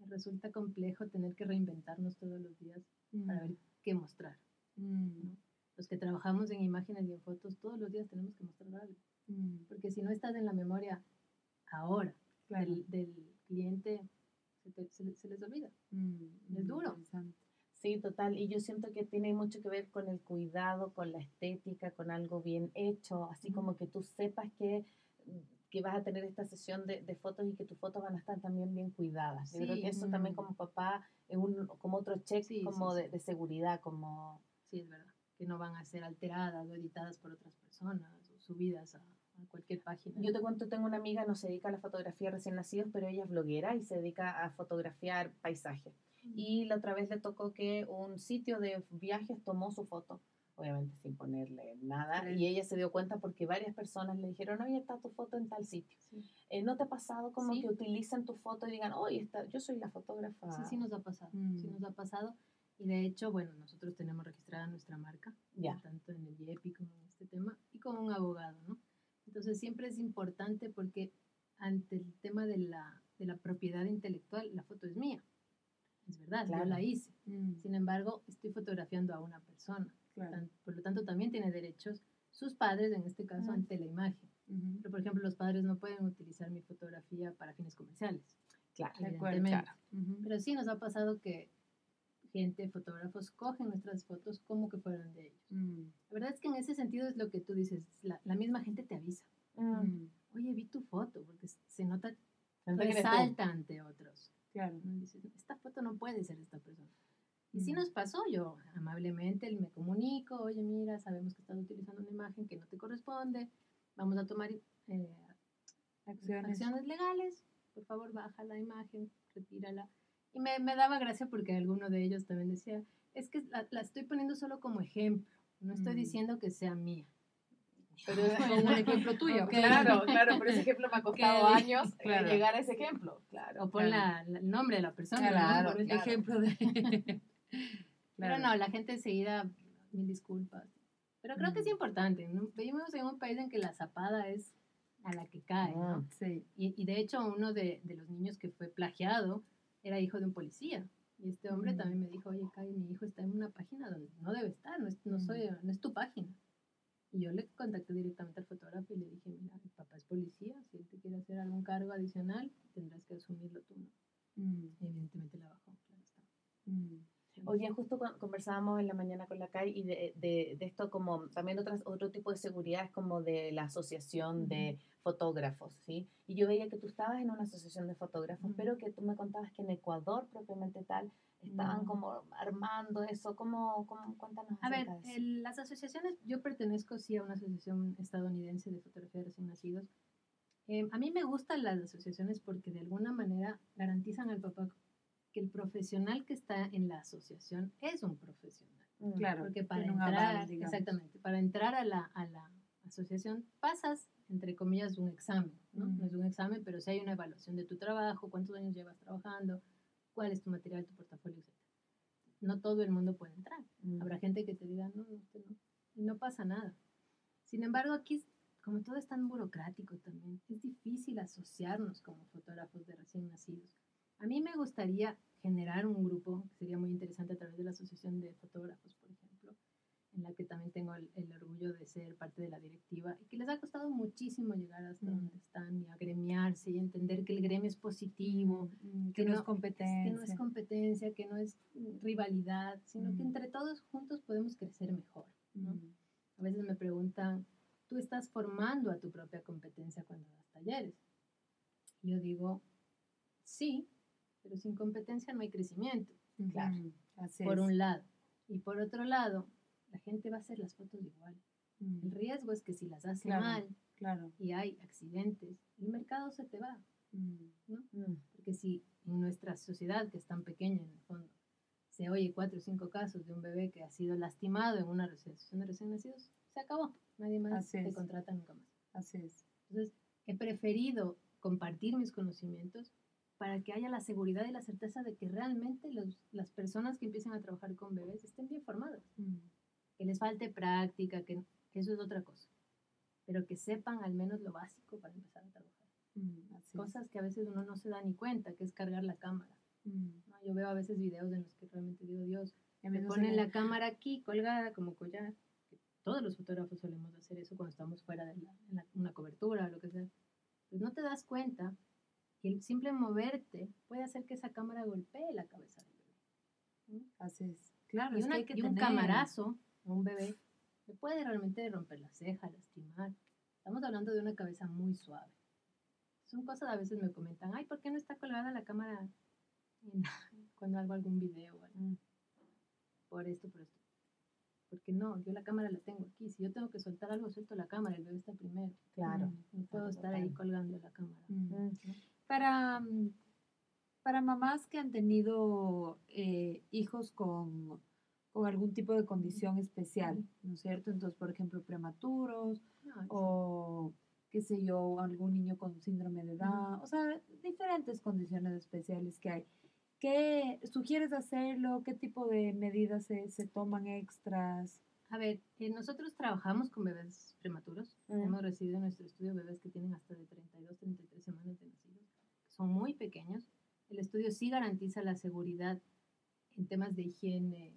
resulta complejo tener que reinventarnos todos los días para ver qué mostrar. Mm, Los que trabajamos en imágenes y en fotos, todos los días tenemos que mostrar algo. mm, Porque si no estás en la memoria ahora claro. del, del cliente, se, te- se le- se les olvida. Mm, es duro. Sí, total. Y yo siento que tiene mucho que ver con el cuidado, con la estética, con algo bien hecho, así como que tú sepas que, que vas a tener esta sesión de, de fotos y que tus fotos van a estar también bien cuidadas. Yo creo Sí, que eso también mm. como papá es un, como otro check Sí, sí, como sí. De, de seguridad, como... Sí, es verdad. Que no van a ser alteradas o editadas por otras personas o subidas a, a cualquier página. Yo te cuento, tengo una amiga, no se dedica a la fotografía de recién nacidos, pero ella es bloguera y se dedica a fotografiar paisajes. Y la otra vez le tocó que un sitio de viajes tomó su foto, obviamente sin ponerle nada, Claro. y ella se dio cuenta porque varias personas le dijeron, oye, está tu foto en tal sitio. Sí. Eh, ¿No te ha pasado como Sí. que utilicen tu foto y digan, oye, está, yo soy la fotógrafa? Sí, sí nos ha pasado. Sí Mm. nos ha pasado. Y de hecho, bueno, nosotros tenemos registrada nuestra marca, Ya. tanto en el IEPI como en este tema, y con un abogado, ¿no? Entonces siempre es importante porque ante el tema de la, de la propiedad intelectual, la foto es mía. Es verdad, Claro. yo la hice. Mm, Sin embargo, estoy fotografiando a una persona. Claro. Por lo tanto, también tiene derechos sus padres, en este caso, Ujú. ante la imagen. Ujú. Pero, por ejemplo, los padres no pueden utilizar mi fotografía para fines comerciales. Claro. De acuerdo, evidentemente. claro. Ujú. Pero sí nos ha pasado que gente, fotógrafos, cogen nuestras fotos como que fueran de ellos. Mm, La verdad es que en ese sentido es lo que tú dices, la, la misma gente te avisa. Mm. mm, Oye, vi tu foto, porque se nota, resalta ante otros. Claro. Dices, esta foto no puede ser esta persona. Y sí nos pasó, yo amablemente me comunico, oye, mira, sabemos que estás utilizando una imagen que no te corresponde, vamos a tomar eh, Acciones. acciones legales, por favor baja la imagen, retírala. Y me, me daba gracia porque alguno de ellos también decía, es que la, la estoy poniendo solo como ejemplo, no estoy Mm. diciendo que sea mía. Pero [LAUGHS] Como un ejemplo tuyo. Ok. Claro, claro, pero ese [LAUGHS] ejemplo me ha costado Ok. años eh, Claro. llegar a ese ejemplo. Claro. O pon Claro. la- la- el nombre de la persona. ¿no? Claro, Por claro. Ejemplo de. [LAUGHS] Pero no, la gente enseguida, mil disculpas. Pero creo que es importante. ¿no? Vivimos en un país en que la zapada es a la que cae, ¿no? Mm. Sí. Y, y de hecho, uno de, de los niños que fue plagiado era hijo de un policía. Y este hombre Mm. también me dijo, oye, Kai, mi hijo está en una página donde no debe estar, no es, no soy, no es tu página. Y yo le contacté directamente al fotógrafo y le dije, mira, mi papá es policía, si él te quiere hacer algún cargo adicional, tendrás que asumirlo tú. ¿no? Mm, Y evidentemente la bajó, claro está. mm, Oye, justo cu- conversábamos en la mañana con la CAI y de, de, de esto como también otras, otro tipo de seguridad es como de la asociación de fotógrafos, ¿sí? Y yo veía que tú estabas en una asociación de fotógrafos, pero que tú me contabas que en Ecuador propiamente tal estaban como armando eso, ¿cómo, cómo cuéntanos A ver, el- las asociaciones, yo pertenezco sí a una asociación estadounidense de fotografía de recién nacidos. Eh, a mí me gustan las asociaciones porque de alguna manera garantizan al papá que el profesional que está en la asociación es un profesional. Mm. Claro. Porque para entrar, aval, exactamente, para entrar a la, a la asociación pasas, entre comillas, un examen. ¿no? Mm. no es un examen, pero sí hay una evaluación de tu trabajo, cuántos años llevas trabajando, cuál es tu material, tu portafolio, etc. No todo el mundo puede entrar. Mm. Habrá gente que te diga, no, no, usted no, y no pasa nada. Sin embargo, aquí, como todo es tan burocrático también, es difícil asociarnos como fotógrafos de recién nacidos. A mí me gustaría generar un grupo, que sería muy interesante a través de la Asociación de Fotógrafos, por ejemplo, en la que también tengo el, el orgullo de ser parte de la directiva y que les ha costado muchísimo llegar hasta Mm. donde están y agremiarse y entender que el gremio es positivo, Mm, que que no es competencia. que no es competencia, que no es mm, rivalidad, sino que Mm. entre todos juntos podemos crecer mejor. ¿no? Mm, A veces me preguntan, ¿tú estás formando a tu propia competencia cuando das talleres? Yo digo, sí, pero sin competencia no hay crecimiento, Claro. Así por es. un lado. Y por otro lado, la gente va a hacer las fotos igual. Mm, El riesgo es que si las hace Claro. mal Claro. y hay accidentes, el mercado se te va. Mm, Mm. Porque si en nuestra sociedad, que es tan pequeña en el fondo, se oye cuatro o cinco casos de un bebé que ha sido lastimado en una recepción de recién nacidos, se acabó. Nadie más Así te es. contrata nunca más. Así es. Entonces, he preferido compartir mis conocimientos para que haya la seguridad y la certeza de que realmente los- las personas que empiecen a trabajar con bebés estén bien formadas. Mm, Que les falte práctica, que eso es otra cosa. Pero que sepan al menos lo básico para empezar a trabajar. mm, así es. Cosas que a veces uno no se da ni cuenta, que es cargar la cámara. Mm. ¿no? Yo veo a veces videos en los que realmente digo, Dios, Y a mí me no ponen me- la cámara aquí colgada como collar. que Todos los fotógrafos solemos hacer eso cuando estamos fuera de la- en la- una cobertura o lo que sea. Pues no te das cuenta que el simple moverte puede hacer que esa cámara golpee la cabeza del bebé. Así es. Claro, Y, es que una- hay que y un tener- camarazo a un bebé le puede realmente romper la ceja, lastimar. Estamos hablando de una cabeza muy suave. Son cosas a veces me comentan, ay, ¿por qué no está colgada la cámara cuando hago algún video? o algo?" Mm. Por esto, por esto. Porque no, yo la cámara la tengo aquí. Si yo tengo que soltar algo, suelto la cámara. El bebé está primero. Claro. Mm. No puedo estar ahí colgando la cámara. Mm. Mm. Para, mm, para mamás que han tenido eh, hijos con, con algún tipo de condición especial, ¿no es cierto? Entonces, por ejemplo, prematuros No, es- o, qué sé yo, algún niño con síndrome de Down, o sea, diferentes condiciones especiales que hay. ¿Qué sugieres hacerlo? ¿Qué tipo de medidas se, se toman extras? A ver, eh, nosotros trabajamos con bebés prematuros. Hemos recibido en nuestro estudio bebés que tienen hasta de 32, 33 semanas de nacidos. Son muy pequeños. El estudio sí garantiza la seguridad en temas de higiene,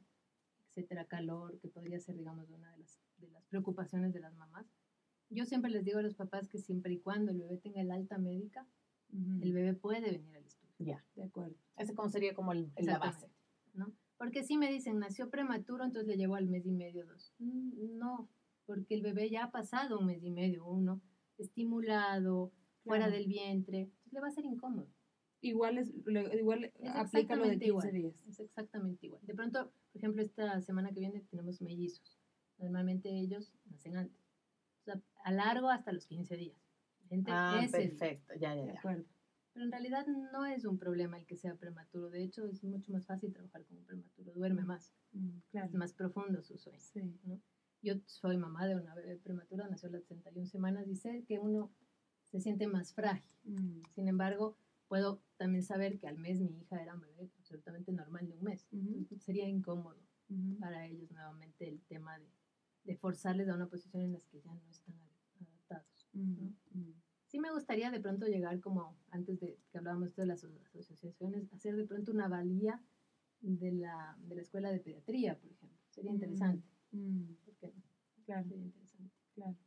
etcétera, calor, que podría ser, digamos, una de las, de las preocupaciones de las mamás. Yo siempre les digo a los papás que siempre y cuando el bebé tenga el alta médica, Ujú, el bebé puede venir al estudio. Ya. De acuerdo. Ese como sería como el, la base. ¿no? Porque si me dicen, nació prematuro, entonces le llevo al mes y medio, dos. Mm, No, porque el bebé ya ha pasado un mes y medio, uno, estimulado, fuera Claro. del vientre, le va a ser incómodo. Igual, es, igual Es aplica lo de exactamente 15 igual. días. Es exactamente igual. De pronto, por ejemplo, esta semana que viene tenemos mellizos. Normalmente ellos nacen antes. O sea, a largo hasta los 15 días. Gente, Ah, ese día. perfecto. Ya, ya, De ya. acuerdo. Pero en realidad no es un problema el que sea prematuro. De hecho, es mucho más fácil trabajar con un prematuro. Duerme más. Mm, claro. Es más profundo su sueño. Sí. Yo soy mamá de una bebé prematura, nació a las 61 semanas y sé que uno se siente más frágil. Mm, Sin embargo, puedo también saber que al mes mi hija era un bebé absolutamente normal de un mes. Ujú. Entonces, sería incómodo ujú. para ellos nuevamente el tema de, de forzarles a una posición en la que ya no están adaptados. Mm, mm. Sí me gustaría de pronto llegar como, antes de que hablábamos de las aso- asociaciones, hacer de pronto una valía de la, de la escuela de pediatría, por ejemplo. Sería Mm. interesante. Mm, ¿Por qué no? Claro, Sería interesante. claro.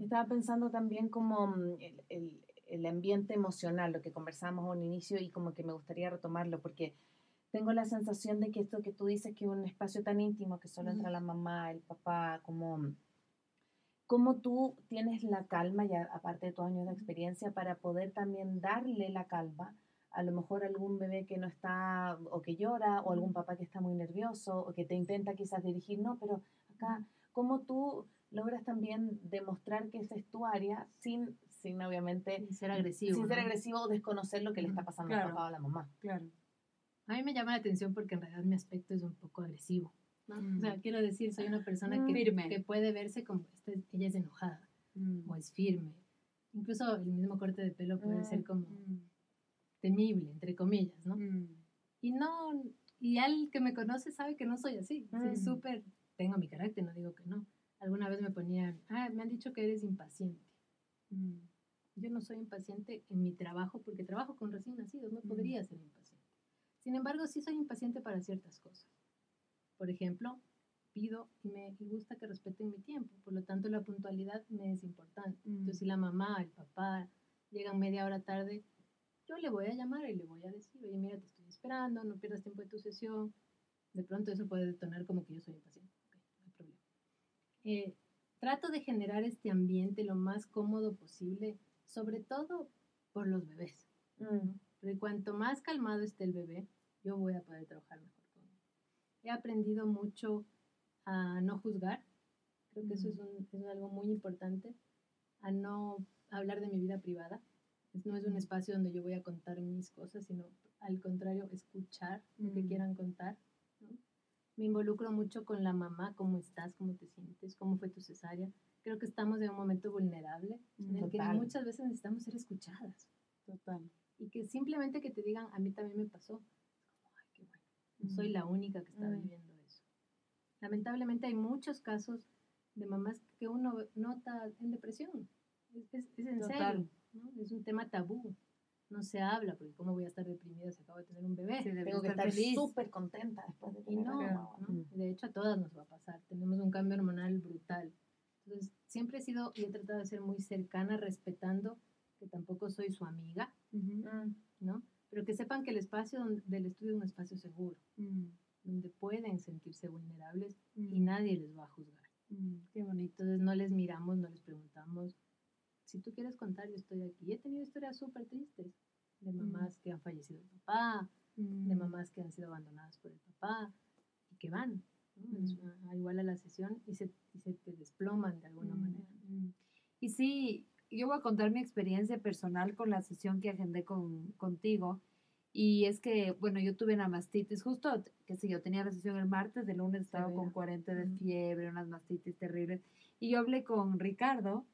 Estaba pensando también como mm, el, el- el ambiente emocional, lo que conversamos a un inicio y como que me gustaría retomarlo porque tengo la sensación de que esto que tú dices que es un espacio tan íntimo que solo entra la mamá, el papá, como mm, cómo tú tienes la calma, ya aparte de tus años de experiencia, para poder también darle la calma a lo mejor algún bebé que no está o que llora o algún papá que está muy nervioso o que te intenta quizás dirigir, no, pero acá, ¿cómo tú logras también demostrar que esa es tu área sin, sin obviamente, Sin ser agresivo. sin ser ¿no? agresivo o desconocer lo que le está pasando claro. al papá o a la mamá? Claro. A mí me llama la atención porque en realidad mi aspecto es un poco agresivo. ¿no? Mm. O sea, quiero decir, soy una persona Mm. que, Firme. que puede verse como ella es enojada Mm, o es firme. Incluso el mismo corte de pelo puede Mm, ser como mm, temible, entre comillas, ¿no? mm. Y no, y al que me conoce sabe que no soy así. Soy Mm. súper, tengo mi carácter, no digo que no. Alguna vez me ponían, ah, me han dicho que eres impaciente. Mm, Yo no soy impaciente en mi trabajo porque trabajo con recién nacidos, no Mm. podría ser impaciente. Sin embargo, sí soy impaciente para ciertas cosas. Por ejemplo, pido y me gusta que respeten mi tiempo, por lo tanto la puntualidad me es importante. Mm. Entonces, si la mamá, el papá llegan media hora tarde, yo le voy a llamar y le voy a decir, oye, mira, te estoy esperando, no pierdas tiempo de tu sesión. De pronto eso puede detonar como que yo soy impaciente. Ok, no hay problema. Eh, trato de generar este ambiente lo más cómodo posible, sobre todo por los bebés. Mm, Porque cuanto más calmado esté el bebé, yo voy a poder trabajar mejor con él. He aprendido mucho a no juzgar. Creo que eso es, un- es algo muy importante. A no hablar de mi vida privada. No es un espacio donde yo voy a contar mis cosas, sino al contrario, escuchar lo que Mm. quieran contar. Me involucro mucho con la mamá, cómo estás, cómo te sientes, cómo fue tu cesárea. Creo que estamos en un momento vulnerable en el que muchas veces necesitamos ser escuchadas. Total. Y que simplemente que te digan, a mí también me pasó. Ay, qué bueno. No soy la única que está viviendo eso. Lamentablemente hay muchos casos de mamás que uno nota en depresión. Es, en serio. Es un tema tabú no se habla, porque cómo voy a estar deprimida si acabo de tener un bebé. Tengo que estar súper contenta después de tener y no, De hecho, a todas nos va a pasar. Tenemos un cambio hormonal brutal. Entonces, siempre he sido y he tratado de ser muy cercana, respetando que tampoco soy su amiga, ¿no? Pero que sepan que el espacio del estudio es un espacio seguro, mm. donde pueden sentirse vulnerables y mm. nadie les va a juzgar. Mm, qué bonito. Entonces, no les miramos, no les preguntamos, si tú quieres contar, yo estoy aquí. he tenido historias súper tristes de mm. mamás que han fallecido el papá, de mm. mamás que han sido abandonadas por el papá y que van mm. igual a la sesión y se, se te desploman de alguna manera. Y sí, yo voy a contar mi experiencia personal con la sesión que agendé con, contigo. Y es que, bueno, yo tuve una mastitis, justo, que si yo tenía la sesión el martes, el lunes estaba con 40 de fiebre, unas mastitis terribles. Y yo hablé con Ricardo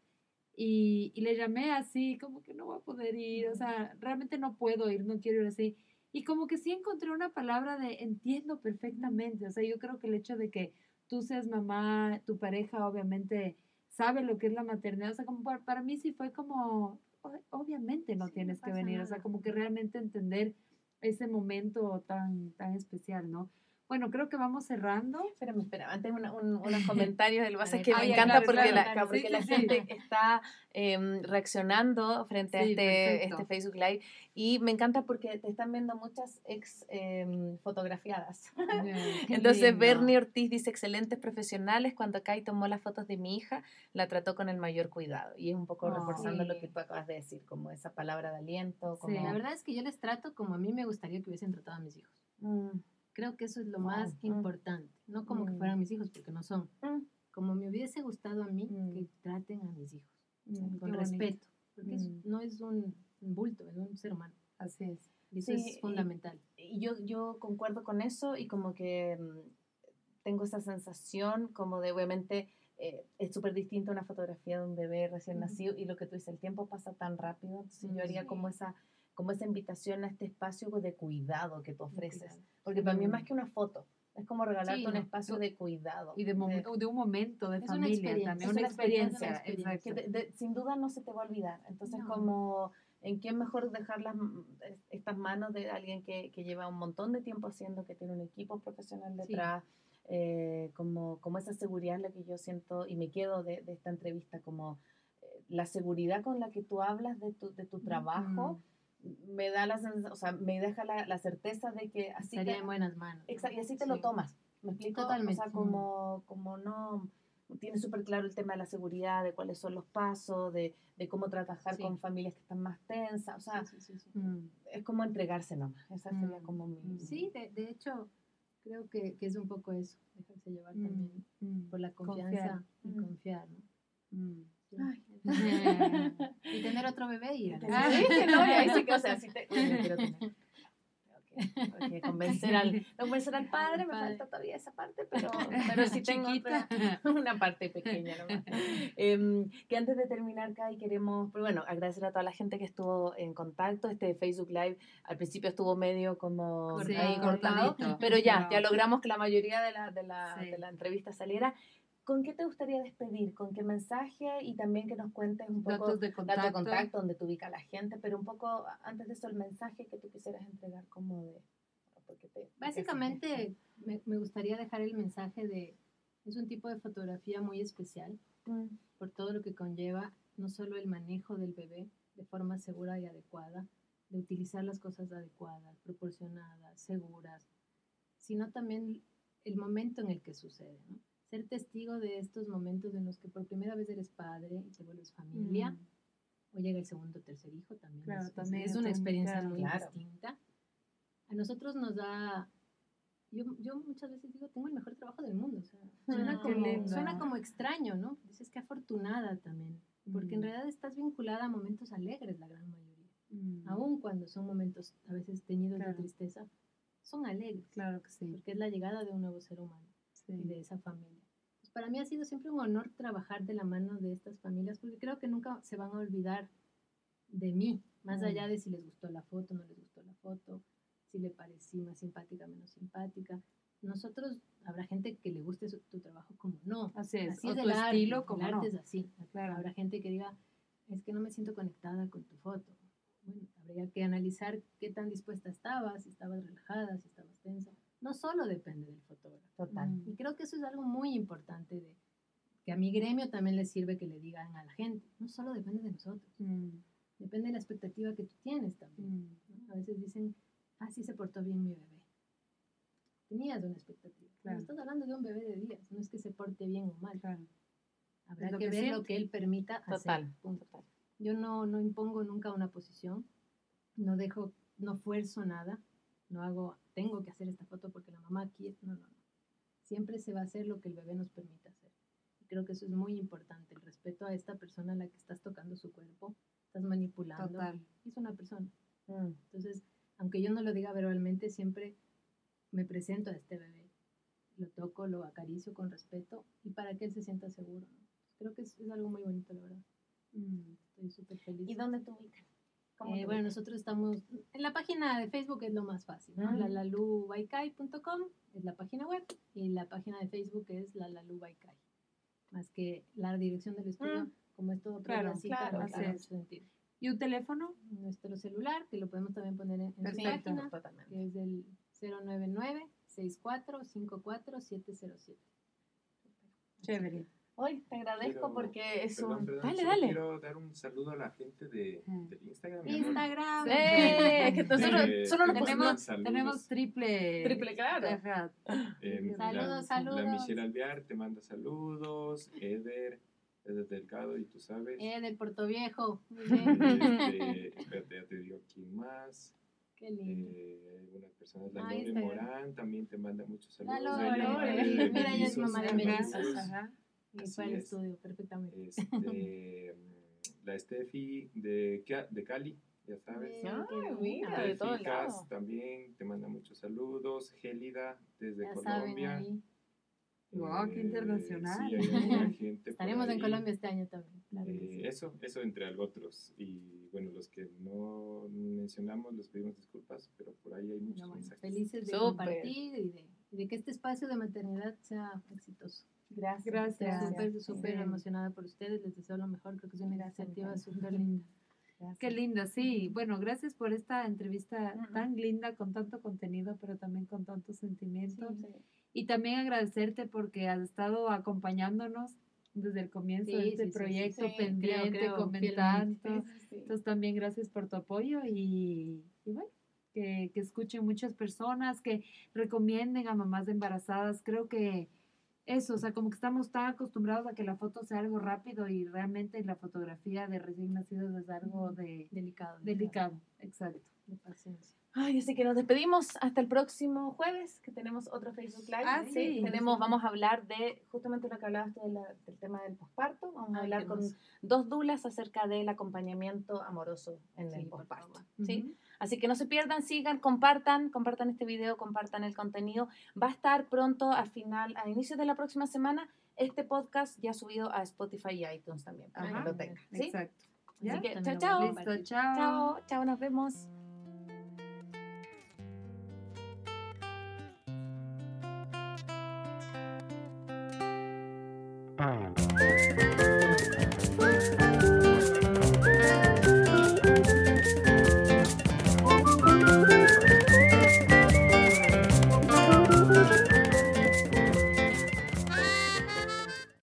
y, y, le llamé así, como que no voy a poder ir, o sea, realmente no puedo ir, no quiero ir así. Y como que sí encontré una palabra de entiendo perfectamente, o sea, yo creo que el hecho de que tú seas mamá, tu pareja obviamente sabe lo que es la maternidad, o sea, como para, mí sí fue como, obviamente no tienes que venir, o sea, como que realmente entender ese momento tan, tan especial, ¿no? Bueno, creo que vamos cerrando. Espérame, espera, antes unos [LAUGHS] comentarios del base que me encanta porque, la, la gente está em, reaccionando frente a este, este, Facebook Live y me encanta porque te están viendo muchas ex em, fotografiadas. [LAUGHS] Entonces Bernie Ortiz dice, excelentes profesionales, cuando Kai tomó las fotos de mi hija, la trató con el mayor cuidado y es un poco reforzando lo que tú acabas de decir, como esa palabra de aliento. Como... Sí, la verdad es que yo les trato como a mí me gustaría que hubiesen tratado a mis hijos. Mm. Creo que eso es lo más mm. importante, no como que fueran mm. mis hijos, porque no son. Mm. Como me hubiese gustado a mí que traten a mis hijos con respeto, porque no es un bulto, es un ser humano. Así es. Y eso es fundamental. Y, yo, yo concuerdo con eso y como que tengo esa sensación como de obviamente eh, es súper distinta una fotografía de un bebé recién nacido y lo que tú dices, el tiempo pasa tan rápido, entonces yo haría como esa como esa invitación a este espacio de cuidado que tú ofreces. Porque para mí es más que una foto. Es como regalarte un espacio de cuidado. Y de, de, un momento de familia también. Una experiencia. Que sin duda no se te va a olvidar. Entonces, como, ¿en qué mejor dejar las, estas manos de alguien que, que, lleva un montón de tiempo haciendo, que tiene un equipo profesional detrás? Eh, como, como esa seguridad la que yo siento y me quedo de, de esta entrevista, como eh, la seguridad con la que tú hablas de tu, de tu trabajo me da la o sea, me deja la, la certeza de que así estaría en buenas manos. Exacto, y así te lo tomas. ¿Me explico? Totalmente. O sea, como, como no tienes súper claro el tema de la seguridad, de cuáles son los pasos, de, de cómo trabajar con familias que están más tensas, o sea, mm, es como entregarse nomás, esa sería mm, como mi... Mm. Sí, de, de hecho, creo que, que, es un poco eso, dejarse llevar también por la confianza y confiar, ¿no? Y tener otro bebé y ir a sí, no, y ahí sí que, o sea, sí te, [LAUGHS] quiero tener. Okay, convencer al, convencer al padre, me falta todavía esa parte, pero, pero sí tengo una parte pequeña nomás. Eh, que antes de terminar, Kai, queremos, pues bueno, agradecer a toda la gente que estuvo en contacto. Este Facebook Live al principio estuvo medio como ahí cortado, pero ya, ya logramos que la mayoría de la, de la, de la entrevista saliera. ¿Con qué te gustaría despedir? ¿Con qué mensaje? Y también que nos cuentes un poco datos de contacto, de contacto donde te ubica la gente, pero un poco antes de eso el mensaje que tú quisieras entregar como de... Básicamente me, me, gustaría dejar el mensaje de, es un tipo de fotografía muy especial mm. por todo lo que conlleva, no solo el manejo del bebé de forma segura y adecuada, de utilizar las cosas adecuadas, proporcionadas, seguras, sino también el momento en el que sucede. ¿no? Ser testigo de estos momentos en los que por primera vez eres padre y te vuelves familia, mm. o llega el segundo o tercer hijo, también, es, también es, una experiencia muy distinta. A nosotros nos da, yo, yo, muchas veces digo, tengo el mejor trabajo del mundo, o sea, suena, ah, como, suena como extraño, ¿no? Dices que afortunada también, porque en mm. realidad estás vinculada a momentos alegres la gran mayoría, mm. aun cuando son momentos a veces teñidos de tristeza, son alegres. Claro que sí. Porque es la llegada de un nuevo ser humano sí. y de esa familia. Para mí ha sido siempre un honor trabajar de la mano de estas familias porque creo que nunca se van a olvidar de mí, más Mm. allá de si les gustó la foto, no les gustó la foto, si le parecí más simpática, menos simpática. Nosotros, habrá gente que le guste su- tu trabajo como no. Así es. Así o es tu el arte, estilo, el como arte no. es así. Claro. Habrá gente que diga, es que no me siento conectada con tu foto. Bueno, habría que analizar qué tan dispuesta estabas, si estabas relajada, si estabas tensa. No solo depende del fotógrafo. Total. Mm. Y creo que eso es algo muy importante de que a mi gremio también le sirve que le digan a la gente. No solo depende de nosotros, Mm, depende de la expectativa que tú tienes también. mm. ¿no? A veces dicen, ah, sí se portó bien mi bebé. Tenías una expectativa. Claro. estás hablando de un bebé de días, no es que se porte bien o mal. Claro. Habrá lo que, que ver lo siente. que él permita hacer. Total. punto. total. Yo no, no impongo nunca una posición, no dejo, no fuerzo nada, no hago, tengo que hacer esta foto porque la mamá quiere, no, no, no. Siempre se va a hacer lo que el bebé nos permita hacer. Y creo que eso es muy importante, el respeto a esta persona a la que estás tocando su cuerpo, estás manipulando, Total. es una persona. Mm. Entonces, aunque yo no lo diga verbalmente, siempre me presento a este bebé, lo toco, lo acaricio con respeto y para que él se sienta seguro. ¿no? Creo que es, es algo muy bonito, la verdad. Mm. Estoy súper feliz. ¿Y dónde te ubican? ¿Cómo Eh, bueno, nosotros estamos en la página de Facebook es lo más fácil, ¿no? Mm. lalalubaikai.com es la página web y la página de Facebook es lalalubaikai. Más que la dirección del estudio, Mm. como es todo Claro, claro, es. mucho sentido. ¿Y un teléfono? Nuestro celular, que lo podemos también poner en, Perfecto. página, Totalmente. que es el 099 64 54 707. Chévere. Hoy te agradezco Quiero- porque es Perdón, un... perdón, dale, dale. Quiero dar un saludo a la gente de, Mm. del Instagram. Instagram. Eh, [LAUGHS] es que nosotros Eh, solo nos te Tenemos-. Tenemos triple. Triple, claro. Eh, Saludos, la, saludos. La Michelle Alvear te manda saludos. Eder, Eder Delgado, y tú sabes. Eh, del Puerto Viejo. Este, espérate, [LAUGHS] ya te digo quién más. Qué lindo. Eh, algunas personas, la Ah, Lore. Morán también te manda muchos La saludos. Lore, mamá Lore. de Mira, ella es mamá de mellizos. ajá. Y así fue al es. estudio perfectamente. [LAUGHS] Este, la Steffi de, de Cali, ya sabes. Bien, Ay, mira, de lados. Cas también te manda muchos saludos. Gélida desde Ya saben Colombia. ahí. Guau, qué Eh, internacional. Sí, gente por Estaremos en. Colombia este año también. Claro Eh, sí. eso, eso entre otros. Y bueno, los que no mencionamos, les pedimos disculpas, pero por ahí hay muchos Pero bueno, mensajes. felices de Súper. compartir y de, y de que este espacio de maternidad sea exitoso. Gracias. Gracias. Estoy súper, Sí. súper emocionada por ustedes. Les deseo lo mejor. Creo que es una Gracias, iniciativa súper linda. Gracias. Qué linda, sí. Bueno, gracias por esta entrevista Ujú. tan linda, con tanto contenido, pero también con tantos sentimientos. Sí. Y también agradecerte porque has estado acompañándonos desde el comienzo Sí, de este sí, sí, sí. proyecto, Sí, pendiente, creo, creo comentando. Sí, sí, sí. Entonces también gracias por tu apoyo y, y bueno, que, que escuchen muchas personas, que recomienden a mamás embarazadas. Creo que eso, o sea, como que estamos tan acostumbrados a que la foto sea algo rápido y realmente la fotografía de recién nacidos es algo de Delicado. delicado, exacto. De paciencia. Ay, así que nos despedimos hasta el próximo jueves, que tenemos otro Facebook Live. Ah, sí. Tenemos, vamos a hablar de justamente lo que hablabas tú de la- del tema del posparto. Vamos a Ay, hablar con dos dulas acerca del acompañamiento amoroso en el Sí, posparto. ¿sí? Así que no se pierdan, sigan, compartan, compartan este video, compartan el contenido. Va a estar pronto al final, a inicios de la próxima semana, este podcast ya subido a Spotify y iTunes también, para Ajá, que lo tengan. ¿sí? Exacto. Así que, chao, chao. Listo, chao. Chao, chao, nos vemos.